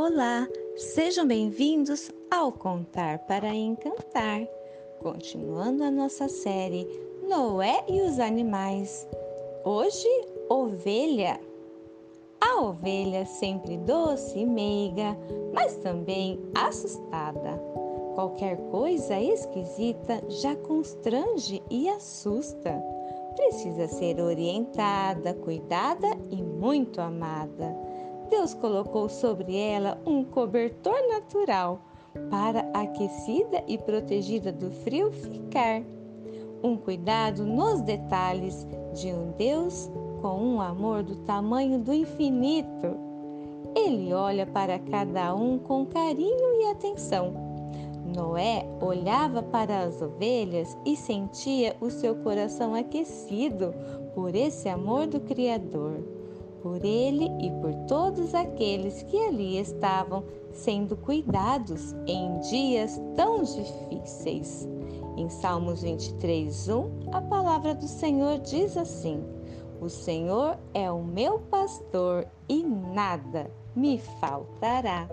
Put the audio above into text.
Olá, sejam bem-vindos ao Contar para Encantar, continuando a nossa série Noé e os Animais. Hoje, ovelha. A ovelha sempre doce e meiga, mas também assustada. Qualquer coisa esquisita já constrange e assusta. Precisa ser orientada, cuidada e muito amada. Deus colocou sobre ela um cobertor natural para aquecida e protegida do frio ficar. Um cuidado nos detalhes de um Deus com um amor do tamanho do infinito. Ele olha para cada um com carinho e atenção. Noé olhava para as ovelhas e sentia o seu coração aquecido por esse amor do Criador por ele e por todos aqueles que ali estavam sendo cuidados em dias tão difíceis. Em Salmos 23, 1, a palavra do Senhor diz assim: O Senhor é o meu pastor e nada me faltará.